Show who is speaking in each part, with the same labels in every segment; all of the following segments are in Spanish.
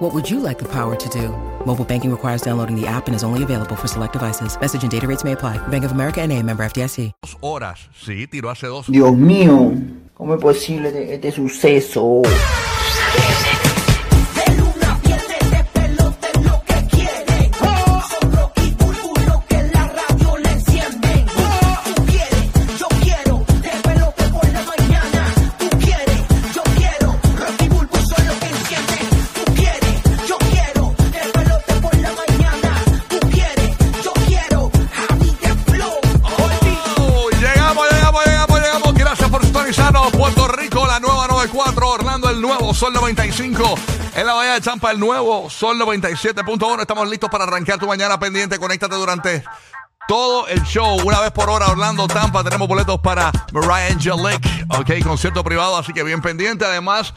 Speaker 1: What would you like the power to do? Mobile banking requires downloading the app and is only available for select devices. Message and data rates may apply. Bank of America and a member FDIC.
Speaker 2: Dos horas. Sí, tiró hace dos
Speaker 3: Dios mío, ¿cómo es posible este, este suceso?
Speaker 2: 94. Orlando, el nuevo Sol 95. En la Bahía de Champa, el nuevo Sol 97.1. Estamos listos para arrancar tu mañana pendiente. Conéctate durante todo el show. Una vez por hora, Orlando, Tampa. Tenemos boletos para Mariah Angelic. Ok, concierto privado, así que bien pendiente. Además,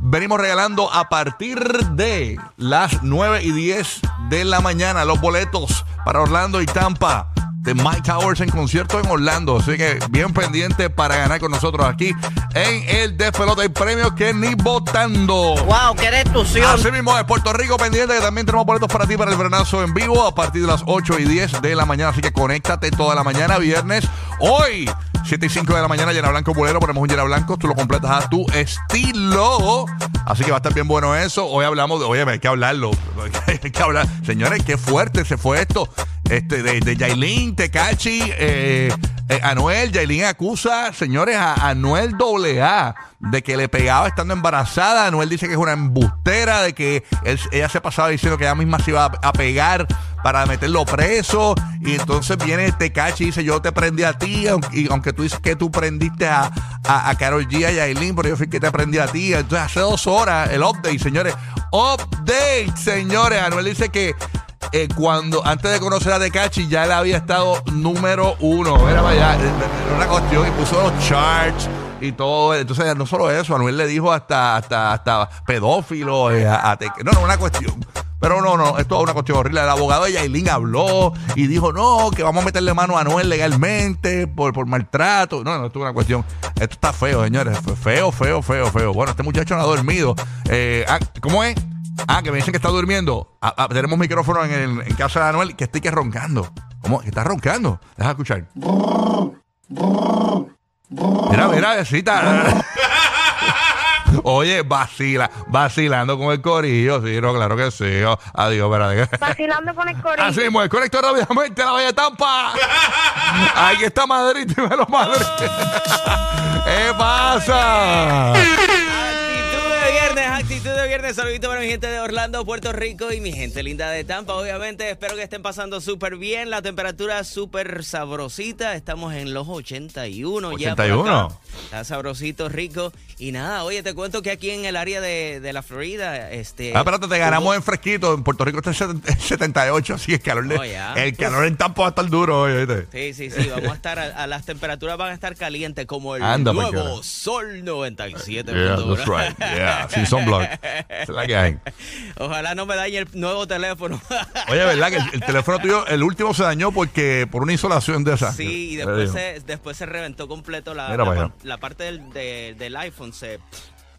Speaker 2: venimos regalando a partir de las 9 y 10 de la mañana los boletos para Orlando y Tampa de Mike Towers en concierto en Orlando. Así que bien pendiente para ganar con nosotros aquí en el Despelote. Hay premios que ni votando.
Speaker 3: ¡Wow! ¡Qué destrucción!
Speaker 2: Así mismo de Puerto Rico pendiente que también tenemos boletos para ti para el veranazo en vivo a partir de las 8 y 10 de la mañana. Así que conéctate toda la mañana, viernes. Hoy, 7 y 5 de la mañana, llena blanco bulero. Ponemos un llena blanco, tú lo completas a tu estilo. Así que va a estar bien bueno eso. Hoy hablamos de, oye, hay que hablarlo. hay que hablar. Señores, qué fuerte se fue esto. Este, de, de Yailin, Tecachi, eh, eh, Anuel, Yailin acusa, señores, a Anuel AA de que le pegaba estando embarazada. Anuel dice que es una embustera, de que ella se pasaba diciendo que ella misma se iba a, pegar para meterlo preso. Y entonces viene Tecachi y dice, yo te prendí a ti, aunque, y aunque tú dices que tú prendiste a, a, Karol G, a Yailin, pero yo fui que te prendí a ti. Entonces hace dos horas el update, señores. Update, señores. Anuel dice que eh, cuando antes de conocer a Tecachi ya él había estado número uno. Era vaya, era una cuestión y puso los charts y todo. Entonces, no solo eso, Anuel le dijo hasta, hasta, hasta pedófilo eh. No, no, una cuestión. Pero no, no, esto es una cuestión horrible. El abogado de Yailin habló y dijo, no, que vamos a meterle mano a Anuel legalmente por, por maltrato. No, no, esto es una cuestión. Esto está feo, señores. Feo, feo, feo, feo. Bueno, este muchacho no ha dormido. Eh, ah, ¿Cómo es? Ah, que me dicen que está durmiendo. Ah, ah, tenemos micrófono en, el, en casa de Anuel que estoy que roncando. ¿Cómo? ¿Que está roncando? Deja escuchar. Mira, mira, besita. Oye, vacila, vacilando con el corillo. Sí, no, claro que sí. Oh, adiós, espérate.
Speaker 4: vacilando con el corillo.
Speaker 2: Así mismo, el conector rápidamente a la Bella Tampa. Ahí está Madrid, dímelo Madrid. ¿Qué pasa?
Speaker 5: Viernes. Saludito para mi gente de Orlando, Puerto Rico y mi gente linda de Tampa. Obviamente, espero que estén pasando súper bien. La temperatura súper sabrosita. Estamos en los 81, ya. por
Speaker 2: 81.
Speaker 5: acá. Está sabrosito, rico. Y nada, oye, te cuento que aquí en el área de, de la Florida, este.
Speaker 2: Ah, espérate, te ganamos
Speaker 5: hubo-
Speaker 2: en fresquito. En Puerto Rico está en 70 en 78, así que el calor, de-
Speaker 5: Oh, ya.
Speaker 2: el calor en Tampa va a estar duro hoy, ¿viste?
Speaker 5: Sí, sí, sí, vamos a estar, a, a las temperaturas van a estar calientes como el
Speaker 2: Anda,
Speaker 5: nuevo. Sol 97.
Speaker 2: Yeah, that's right. Yeah, sin sunblock. Esa es la que hay.
Speaker 5: Ojalá no me dañe el nuevo teléfono.
Speaker 2: Oye, ¿verdad? Que el, el teléfono tuyo, el último se dañó porque por una insolación de esa.
Speaker 5: Sí, y después se, después se reventó completo la,
Speaker 2: Mira
Speaker 5: la, parte del, de- del iPhone. Se,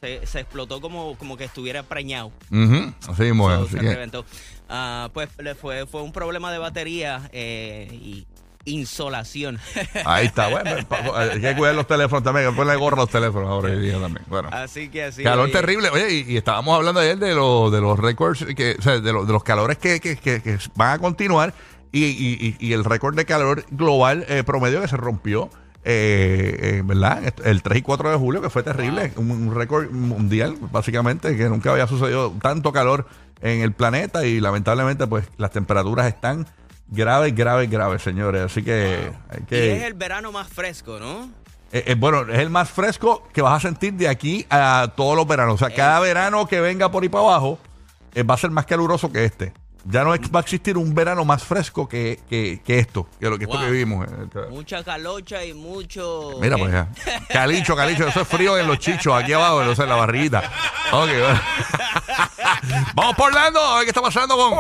Speaker 5: se, se explotó como, como que estuviera preñado.
Speaker 2: Ujú, Así mismo,
Speaker 5: So,
Speaker 2: así
Speaker 5: se
Speaker 2: que-
Speaker 5: reventó. Ah, pues le fue, fue un problema de batería eh, y insolación.
Speaker 2: Ahí está. Bueno, pa- pa- hay que cuidar los teléfonos también. Que ponerle gorra a los teléfonos ahora hoy día también. Bueno.
Speaker 5: así que así.
Speaker 2: Calor terrible. Oye, y, y estábamos hablando ayer de, los de los récords, que, o sea, de, los- de los calores que, que- que- que van a continuar y, y- y- el récord de calor global eh, promedio que se rompió, eh, eh, ¿verdad? El 3 y 4 de julio, que fue terrible. Un, un récord mundial, básicamente, que nunca había sucedido tanto calor en el planeta y lamentablemente, pues, las temperaturas están graves, graves, graves, señores. Así que hay
Speaker 5: Y
Speaker 2: que...
Speaker 5: es el verano más fresco, ¿no?
Speaker 2: Eh, eh, bueno, es el más fresco que vas a sentir de aquí a todos los veranos. O sea, cada verano que venga por ahí para abajo eh, va a ser más caluroso que este. Ya no va a existir un verano más fresco que, que, que esto, que lo que esto
Speaker 5: Wow.
Speaker 2: que vivimos.
Speaker 5: Mucha calocha y mucho.
Speaker 2: Mira, pues ya. Calicho, calicho, eso es frío en los chichos, aquí abajo, en la barriguita. Ok, bueno. Vamos por Orlando, a ver qué está pasando con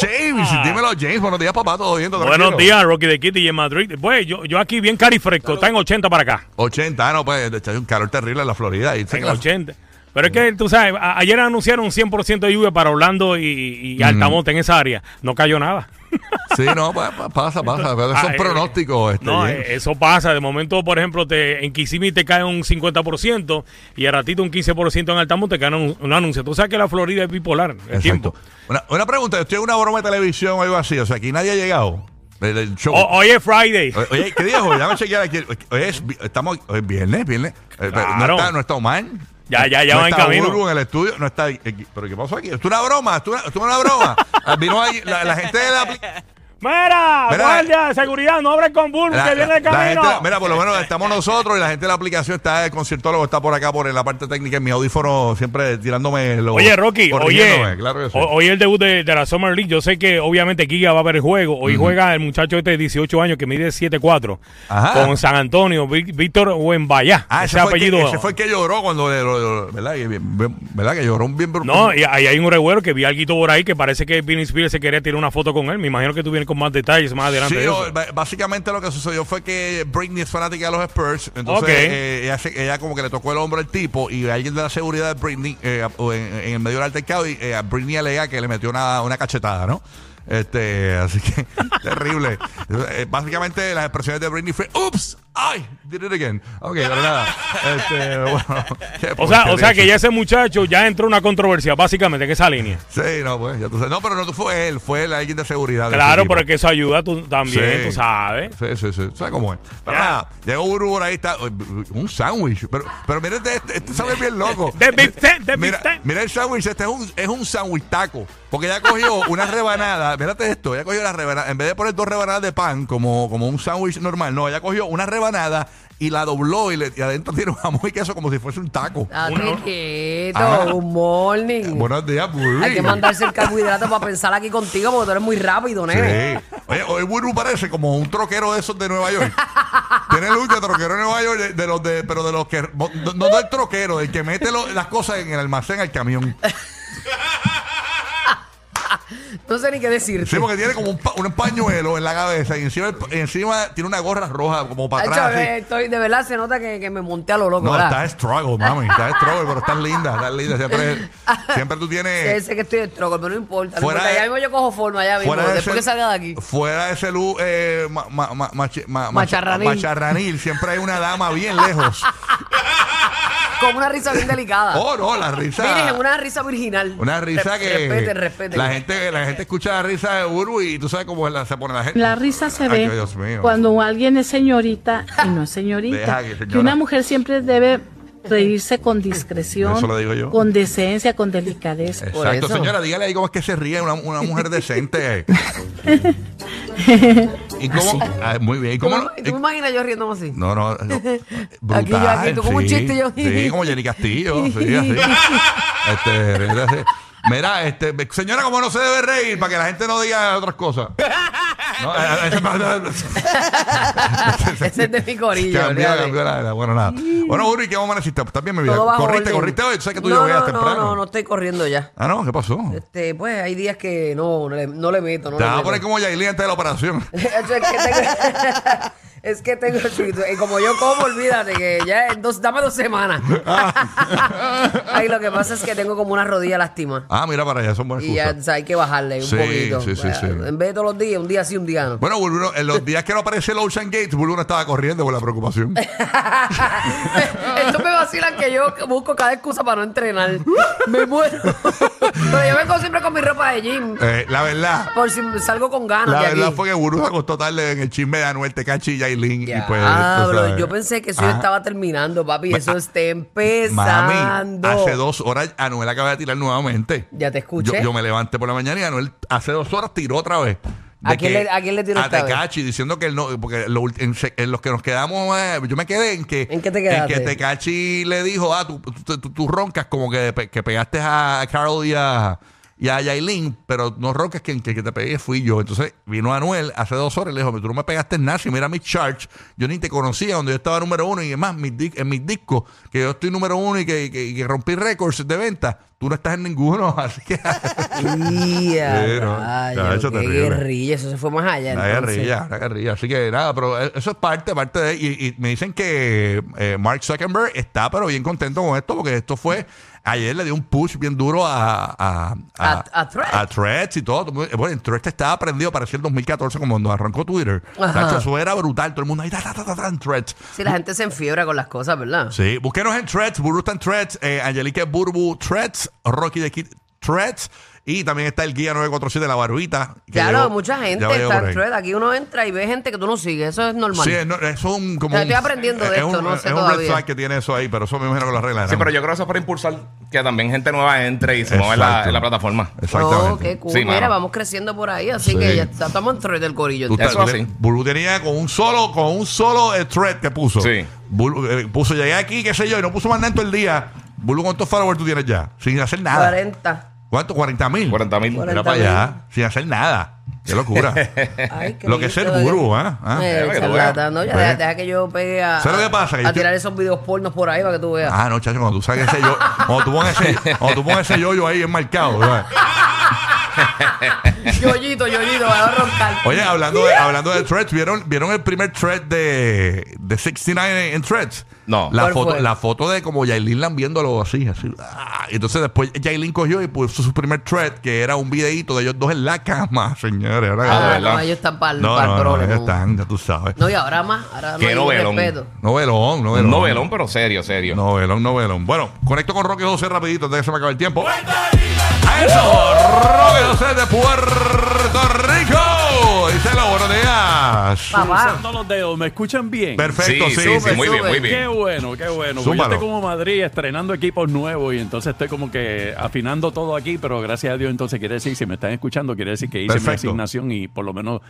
Speaker 2: James. Dímelo, James. Buenos días, papá. Todo bien, todo
Speaker 4: Buenos
Speaker 2: tranquilo?
Speaker 4: días, Rocky de Kitty y en Madrid. Pues yo, yo aquí bien cari fresco, está en 80 para acá.
Speaker 2: 80, ah, no, pues, hay un calor terrible en la Florida. Y sé
Speaker 4: En
Speaker 2: que la-
Speaker 4: 80. Pero es que tú sabes, a- ayer anunciaron 100% de lluvia para Orlando y, y Altamonte en esa área. No cayó nada.
Speaker 2: Sí, no, pa- pasa, pasa. Pero son
Speaker 4: Ah, eh,
Speaker 2: pronósticos. Este,
Speaker 4: No, eh, eso pasa. De momento, por ejemplo, te, en Kissimmee te cae un 50% y a ratito un 15% en Altamonte te cae un, un anuncio. Tú sabes que la Florida es bipolar. El
Speaker 2: Exacto.
Speaker 4: tiempo.
Speaker 2: Una, una pregunta, estoy en una broma de televisión o algo así. O sea, aquí nadie ha llegado. El, el show.
Speaker 4: O- hoy es Friday.
Speaker 2: O- Oye, ¿qué día es hoy? Déjame chequear aquí. Hoy es, vi- estamos, hoy es viernes, viernes. Eh,
Speaker 4: Claro.
Speaker 2: No está, no está Omar.
Speaker 4: Ya, ya, ya
Speaker 2: no
Speaker 4: va en camino.
Speaker 2: Burbu en el estudio. No está aquí. ¿Pero qué pasó aquí? ¿Esto es una broma? ¿Esto es una, esto es una broma? Ah, Vino ahí la, la gente de la...
Speaker 4: Mira,
Speaker 2: Mira,
Speaker 4: guardia de seguridad, no abres con Bull,
Speaker 2: La,
Speaker 4: que viene
Speaker 2: la
Speaker 4: camino.
Speaker 2: gente, mira, por lo menos estamos nosotros y la gente de la aplicación está, el conciertólogo está por acá, por la parte técnica, en mi audífono, siempre tirándome los.
Speaker 4: Oye, Rocky, oye,
Speaker 2: claro que sí.
Speaker 4: ho- hoy el debut de, de la Summer League. Yo sé que obviamente Giga va a ver el juego. Hoy juega el muchacho este de 18 años que mide 7'4
Speaker 2: Ajá.
Speaker 4: con San Antonio, Víctor Wembaya.
Speaker 2: Ah,
Speaker 4: ese
Speaker 2: el
Speaker 4: apellido.
Speaker 2: que, ese fue el que lloró cuando ¿verdad? ¿verdad? Que lloró un bien
Speaker 4: No, y ahí hay un revuelo que vi algo por ahí que parece que Vinny Spears se quería tirar una foto con él. Me imagino que tú vienes con más detalles más adelante.
Speaker 2: Sí,
Speaker 4: de eso.
Speaker 2: básicamente lo que sucedió fue que Britney es fanática de los Spurs, entonces eh, ella, se- ella como que le tocó el hombro al tipo y alguien de la seguridad de Britney eh, en, en el medio del altercado y eh, a Britney alega que le metió una, una cachetada, ¿no? Este, así que terrible. Eh, básicamente las expresiones de Britney fue ¡Ups! ¡Ay! Did it again. Ok, pero nada. Este, bueno,
Speaker 4: O sea, o sea que ya ese muchacho ya entró en una controversia, básicamente, en esa línea.
Speaker 2: Sí, no, pues, ya tú sabes. No, pero no fue él, fue el alguien de seguridad. de
Speaker 4: Claro,
Speaker 2: ese tipo.
Speaker 4: pero es que eso ayuda tú, también,
Speaker 2: Sí.
Speaker 4: tú sabes.
Speaker 2: Sí, sí, sí. ¿Sabes cómo es? Pero
Speaker 4: Ya.
Speaker 2: nada, llegó Uru por ahí, está un sándwich. Pero, pero mira este, este, este sándwich bien loco.
Speaker 4: De de
Speaker 2: mira, mira el sándwich, este es un, es un sándwich taco. Porque ella cogió una rebanada, mírate esto, ella cogió la rebanada, en vez de poner dos rebanadas de pan como, como un sándwich normal, no, ella cogió una rebanada y la dobló y, le, y adentro tiene un jamón y queso como si fuese un taco. Ah.
Speaker 6: good morning.
Speaker 2: Buenos días, Burry.
Speaker 6: Hay que mandarse el carbohidrato para pensar aquí contigo porque tú eres muy rápido, nene.
Speaker 2: Sí. Oye, hoy Burbu parece como un troquero de esos de Nueva York. Tiene de troquero de Nueva York, de, de los de, pero de los que no, no del troquero, del que mete lo- las cosas en el almacén al camión.
Speaker 6: No sé ni qué decirte.
Speaker 2: Sí, porque tiene como un, pa- un pañuelo en la cabeza y encima, el- encima tiene una gorra roja como para
Speaker 6: Hacho,
Speaker 2: atrás. así.
Speaker 6: eh, estoy, de verdad se nota que, que me monté a lo loco,
Speaker 2: No,
Speaker 6: ¿verdad?
Speaker 2: estás struggle, mami. Estás struggle, pero estás linda, estás linda. Siempre, siempre tú tienes.
Speaker 6: sé que estoy de troco, pero no importa. No
Speaker 2: Fuera
Speaker 6: importa.
Speaker 2: de-
Speaker 6: Ya mismo yo cojo forma, ya mismo. Después
Speaker 2: ese-
Speaker 6: que salga de aquí.
Speaker 2: Fuera de ese look eh, ma- ma- ma- machi- ma-
Speaker 6: Macharranil.
Speaker 2: macharranil, siempre hay una dama bien lejos.
Speaker 6: Con una risa bien delicada.
Speaker 2: Oh, no, la risa.
Speaker 6: Miren, una risa virginal.
Speaker 2: Una risa
Speaker 6: Re-
Speaker 2: que.
Speaker 6: Respete, respete.
Speaker 2: La gente, la gente escucha la risa de Uru y tú sabes cómo es la- se pone la gente.
Speaker 7: La risa se
Speaker 2: Ay,
Speaker 7: ve
Speaker 2: Dios mío.
Speaker 7: cuando alguien es señorita y no es
Speaker 2: Deja
Speaker 7: señorita.
Speaker 2: que, señora.
Speaker 7: que una mujer siempre debe reírse con discreción,
Speaker 2: Eso lo digo yo.
Speaker 7: con decencia, con delicadeza.
Speaker 6: Por
Speaker 2: Exacto,
Speaker 6: eso.
Speaker 2: señora, dígale ahí cómo es que se ríe una, una mujer decente. ¿Y cómo? Ah, muy bien. ¿Y
Speaker 6: ¿Tú,
Speaker 2: cómo?
Speaker 6: me- tú me imaginas yo riéndome así?
Speaker 2: No, no, no.
Speaker 6: Aquí yo, aquí, tú como un
Speaker 2: sí.
Speaker 6: chiste, yo.
Speaker 2: Sí, como Jenny Castillo. Sí, así. Este, así. Mira, este, señora, como no se debe reír para que la gente no diga otras cosas. No, eh, eh,
Speaker 6: Ese es de mi corillo.
Speaker 2: Cambió,
Speaker 6: olvídate.
Speaker 2: cambió la, la- bueno, nada. Bueno, Uri, ¿qué vamos a amaneciste? ¿Estás bien, mi vida?
Speaker 6: Todo bajo
Speaker 2: ¿Corriste,
Speaker 6: orden.
Speaker 2: corriste hoy? ¿Tú sabes que tú
Speaker 6: no,
Speaker 2: llovías
Speaker 6: no,
Speaker 2: temprano?
Speaker 6: No, no, no estoy corriendo ya.
Speaker 2: Ah, no, ¿qué pasó?
Speaker 6: Este, pues hay días que no, no le, no le meto. No
Speaker 2: Te
Speaker 6: le
Speaker 2: vas a
Speaker 6: meto.
Speaker 2: poner como Yailin antes de la operación.
Speaker 6: es que tengo, es que tengo y como yo como, olvídate que ya dos, dame dos semanas. Ay, lo que pasa es que tengo como una rodilla lastima.
Speaker 2: Ah, mira para allá, son buenas
Speaker 6: Y ya
Speaker 2: excusas.
Speaker 6: o sea, hay que bajarle un
Speaker 2: Sí,
Speaker 6: poquito.
Speaker 2: sí, sí, sí.
Speaker 6: En vez de todos los días, un día sí, un día no.
Speaker 2: Bueno, en los días que no aparece el Ocean Gate, Bulbu no estaba corriendo por la preocupación.
Speaker 6: Esto me vacilan que yo busco cada excusa para no entrenar. Me muero. Pero yo vengo siempre con mi ropa de gym.
Speaker 2: Eh, la verdad,
Speaker 6: Por si salgo con ganas
Speaker 2: la
Speaker 6: de
Speaker 2: verdad
Speaker 6: aquí.
Speaker 2: fue que Bulbu se acostó tarde en el chisme de Anuel Tecachi y Yailin. y pues,
Speaker 6: Ah,
Speaker 2: tú
Speaker 6: bro, yo pensé que eso ya
Speaker 2: Ajá.
Speaker 6: estaba terminando, papi. Eso está
Speaker 2: Mami,
Speaker 6: empezando.
Speaker 2: hace dos horas Anuel acaba de tirar nuevamente.
Speaker 6: Ya te escuché.
Speaker 2: Yo, yo me levanté por la mañana y Anuel hace dos horas tiró otra vez.
Speaker 6: ¿A quién le- a quién le tiró
Speaker 2: A? Tecachi, diciendo que él no, porque lo en, en los que nos quedamos, eh, yo me quedé en que,
Speaker 6: ¿En qué te quedaste?
Speaker 2: que Tecachi le dijo, ah, tú, tú, tú- tú roncas como que, que pegaste a Carol y a, y a Yailin, pero no Roque, que, que, que te pegué fui yo. Entonces vino Anuel hace dos horas y le dijo, tú no me pegaste nada, si mira mi charge, yo ni te conocía cuando yo estaba número uno y además mis en mis discos, que yo estoy número uno y que, que- que rompí récords de venta, tú no estás en ninguno, así que... Sí, no.
Speaker 6: rayo,
Speaker 2: Ya, eso
Speaker 6: qué guerrilla, eso se fue más allá.
Speaker 2: La
Speaker 6: entonces.
Speaker 2: guerrilla, la guerrilla. Así que nada, pero eso es parte, parte de. Y, y me dicen que eh, Mark Zuckerberg está, pero bien contento con esto, porque esto fue. Ayer le dio un push bien duro a. A,
Speaker 6: A- a Threads.
Speaker 2: a Threads y todo. Bueno, en Threads estaba prendido, parecía el 2014, como cuando arrancó Twitter. Tacho, eso era brutal. Todo el mundo ahí, ta, ta, ta, ta, en Threads.
Speaker 6: Sí, la gente se enfiebra con las cosas, ¿verdad?
Speaker 2: Sí, búsquenos en Threads, Burbu está en Threads, eh, Angelique Burbu Threads, Rocky de Kid Threads, y también está el guía 947 de la barbita. que
Speaker 6: Claro,
Speaker 2: llegó-
Speaker 6: mucha gente está en thread. Aquí uno entra y ve gente que tú no sigues. Eso es normal.
Speaker 2: Sí, es, no- es un como
Speaker 6: O sea,
Speaker 2: un-
Speaker 6: estoy aprendiendo de
Speaker 2: es
Speaker 6: esto,
Speaker 2: un-
Speaker 6: no sé
Speaker 2: Es un red flag que tiene eso ahí, pero eso me imagino que las reglas.
Speaker 8: Sí, pero yo creo que eso es para impulsar que también gente nueva entre y se mueva en la, en la plataforma.
Speaker 2: Exactamente.
Speaker 6: Oh, qué cool.
Speaker 8: Sí,
Speaker 6: Mira, vamos creciendo por ahí, así
Speaker 2: Sí.
Speaker 6: que ya está- estamos en thread del corillo.
Speaker 2: Tú
Speaker 8: Eso así.
Speaker 2: Burbu tenía con un solo, con un solo eh, thread que puso.
Speaker 8: Sí.
Speaker 2: Burbu, eh, puso, llegué aquí, qué sé yo, y no puso más nada en todo el día. Burbu, ¿cuántos followers tú tienes ya? Sin hacer nada.
Speaker 6: 40.
Speaker 2: ¿Cuánto? 40 mil.
Speaker 8: 40 mil.
Speaker 2: Mira
Speaker 6: 40
Speaker 2: para allá, sin hacer nada. Qué locura.
Speaker 6: Ay, qué
Speaker 2: Lo que es el
Speaker 6: lindo,
Speaker 2: gurú,
Speaker 6: ¿eh?
Speaker 2: ¿ah? ¿Ah?
Speaker 6: Eh,
Speaker 8: para que tú
Speaker 6: charlatán, no, ya deja, deja que yo pegue a,
Speaker 2: ¿Sabes lo que pasa? Que yo
Speaker 6: a tirar esos videos pornos por ahí para que tú veas.
Speaker 2: Ah, no, chacho, cuando tú saques ese yo, cuando tú pones ese, cuando tú pones ese yoyo ahí enmarcado, ¿verdad?
Speaker 6: Yoyito, yoyito, va a roncar.
Speaker 2: Oye, hablando de, hablando de threads, ¿vieron, ¿vieron el primer thread de, de 69 en, en threads?
Speaker 8: No.
Speaker 2: La
Speaker 6: ¿Cuál
Speaker 2: foto,
Speaker 6: fue?
Speaker 2: la foto de como Yailin viéndolo así, así. ah, y entonces después Yailin cogió y puso su primer thread, que era un videíto de ellos dos en la cama, señores. Ahora-
Speaker 8: Ah,
Speaker 6: no, ellos están para el
Speaker 2: no, no, no,
Speaker 6: problema.
Speaker 2: ellos están, ya tú sabes.
Speaker 6: No, y ahora más, ahora no
Speaker 8: Qué
Speaker 6: hay
Speaker 8: novelón.
Speaker 6: respeto.
Speaker 2: Novelón,
Speaker 8: Un
Speaker 2: novelón.
Speaker 8: novelón, pero serio, serio.
Speaker 2: Novelón, novelón. Bueno, conecto con Roque José rapidito antes de que se me acabe el tiempo. A eso, Roque José de Puerto Rico. Díselo, buenos días.
Speaker 6: Papá.
Speaker 9: Cruzando los dedos, ¿me escuchan bien?
Speaker 2: Perfecto, sí.
Speaker 8: sí, muy bien, muy
Speaker 6: súper.
Speaker 9: Qué
Speaker 8: bien.
Speaker 9: bueno, qué bueno. Porque yo estoy como Madrid estrenando equipos nuevos y entonces estoy como que afinando todo aquí, pero gracias a Dios entonces quiere decir, si me están escuchando, quiere decir que hice mi
Speaker 2: Perfecto.
Speaker 9: asignación y por lo menos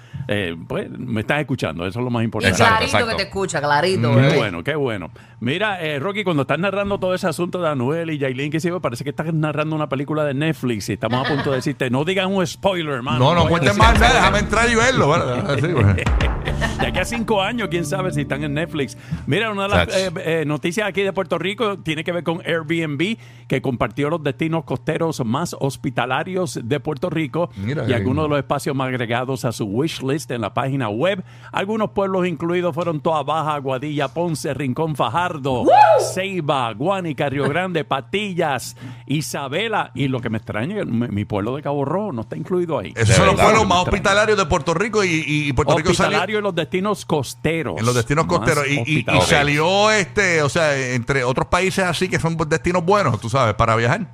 Speaker 9: pues, me están escuchando, eso es lo más importante.
Speaker 8: Exacto,
Speaker 6: clarito
Speaker 8: exacto.
Speaker 6: que te escucha, clarito.
Speaker 9: Qué
Speaker 6: bebé.
Speaker 9: bueno, qué bueno. Mira, eh, Rocky, cuando estás narrando todo ese asunto de Anuel y Yailin, que se parece que estás narrando una película de Netflix y estamos a punto de decirte, no digan un spoiler, hermano.
Speaker 2: No, no cuentes más nada, déjame entrar y verlo.
Speaker 9: De aquí a cinco años, quién sabe si están en Netflix. Mira, una de las eh, eh, noticias aquí de Puerto Rico tiene que ver con Airbnb, que compartió los destinos costeros más hospitalarios de Puerto Rico
Speaker 2: Mira
Speaker 9: y algunos de los espacios más agregados a su wish list en la página web. Algunos pueblos incluidos fueron Toa Baja, Aguadilla, Ponce, Rincón Fajardo, Ceiba, Guánica, Río Grande, Patillas, Isabela. Y lo que me extraña es que mi, mi pueblo de Cabo Rojo no está incluido ahí.
Speaker 2: Esos son los pueblos más hospitalarios de Puerto Rico y, y Puerto Rico salió
Speaker 9: Hospitalario en los destinos costeros.
Speaker 2: en los destinos costeros. Y, y- y salió, este, o sea, entre otros países así que son destinos buenos, tú sabes, para viajar.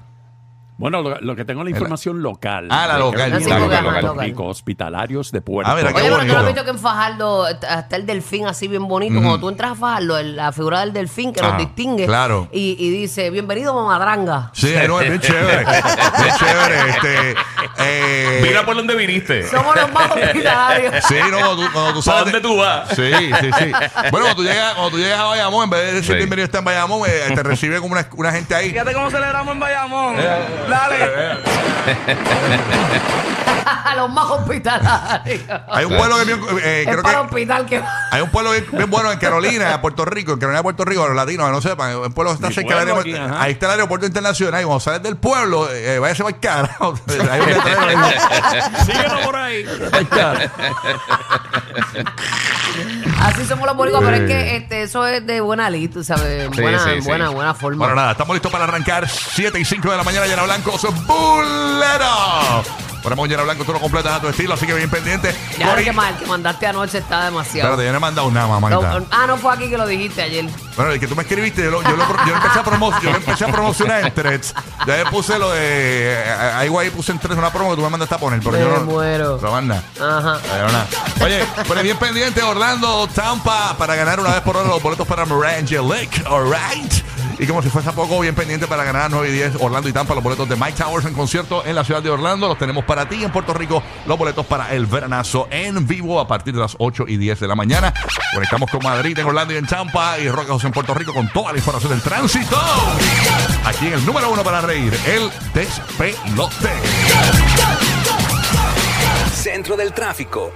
Speaker 9: Bueno, lo, lo que tengo es la información local.
Speaker 2: Ah, la local,
Speaker 6: sí, local.
Speaker 9: Rico, hospitalarios de Puerto
Speaker 2: Ah, mira, qué
Speaker 6: Oye, pero has
Speaker 2: bonito.
Speaker 6: visto que en Fajardo hasta el delfín así bien bonito. Cuando tú entras a Fajardo, el- la figura del delfín que
Speaker 2: Ah,
Speaker 6: nos distingue.
Speaker 2: claro.
Speaker 6: Y, y dice, bienvenido, mamadranga.
Speaker 2: Sí, no, es bien chévere. bien chévere. Este, eh,
Speaker 8: Mira por dónde viniste.
Speaker 6: Somos los más hospitalarios.
Speaker 2: Sí, no, cuando tú, cuando tú
Speaker 8: ¿Para
Speaker 2: sabes.
Speaker 8: dónde tú vas?
Speaker 2: Sí, sí, sí. Bueno, cuando tú llegas, cuando tú llegas a Bayamón, en vez de decir
Speaker 8: Sí.
Speaker 2: bienvenido está en Bayamón, eh, te recibe como una, una gente ahí.
Speaker 8: Fíjate cómo celebramos en Bayamón. Dale.
Speaker 6: los más hospitalarios.
Speaker 2: Hay un pueblo que bien, eh,
Speaker 6: es
Speaker 2: creo
Speaker 6: para
Speaker 2: que
Speaker 6: hospital que va.
Speaker 2: hay un pueblo bien, bien bueno en Carolina, Puerto Rico, en Carolina, Puerto Rico, los latinos, que no sepan, un pueblo que está
Speaker 9: Mi
Speaker 2: cerca del
Speaker 9: pueblo
Speaker 2: aeropuerto.
Speaker 9: aquí, ajá.
Speaker 2: Ahí está el aeropuerto internacional y cuando sales del pueblo, eh, váyase para el carajo. Hay un letrero ahí.
Speaker 9: Síguelo por ahí.
Speaker 6: Así somos los boricuas, pero es que este, eso es de buena lid, tú sabes.
Speaker 8: Sí,
Speaker 6: buena,
Speaker 8: sí, sí.
Speaker 6: buena, buena forma.
Speaker 2: Bueno, nada, estamos listos para arrancar 7 y 5 de la mañana, Llena Blanco, Bulero. Ponemos Llena Blanco, tú lo completas a tu estilo, así que bien pendiente.
Speaker 6: ya lo que mal, que mandaste anoche está demasiado.
Speaker 2: Espérate, yo no he mandado nada, mamita.
Speaker 6: No, ah, no fue aquí que lo dijiste ayer.
Speaker 2: Bueno, el que tú me escribiste, yo lo, yo lo, yo lo empecé, a promo- yo lo empecé a promocionar en threads. Ya le puse lo de. eh, Ahí guay puse en threads una promo que tú me mandaste a poner, pero
Speaker 6: Me
Speaker 2: yo no.
Speaker 6: muero.
Speaker 2: No manda.
Speaker 6: Ajá.
Speaker 2: Pero. Oye, pero bien pendiente, Orlando, Tampa, para ganar una vez por hora los boletos para Mirangelic, alright. Y como si fuese a poco, bien pendiente para ganar 9 y 10 Orlando y Tampa, los boletos de Mike Towers en concierto en la ciudad de Orlando. Los tenemos para ti en Puerto Rico, los boletos para el veranazo en vivo a partir de las 8 y 10 de la mañana. Conectamos con Madrid en Orlando y en Tampa y Roca José en Puerto Rico con toda la información del tránsito. Aquí en el número uno para reír, el despelote.
Speaker 10: Centro del tráfico.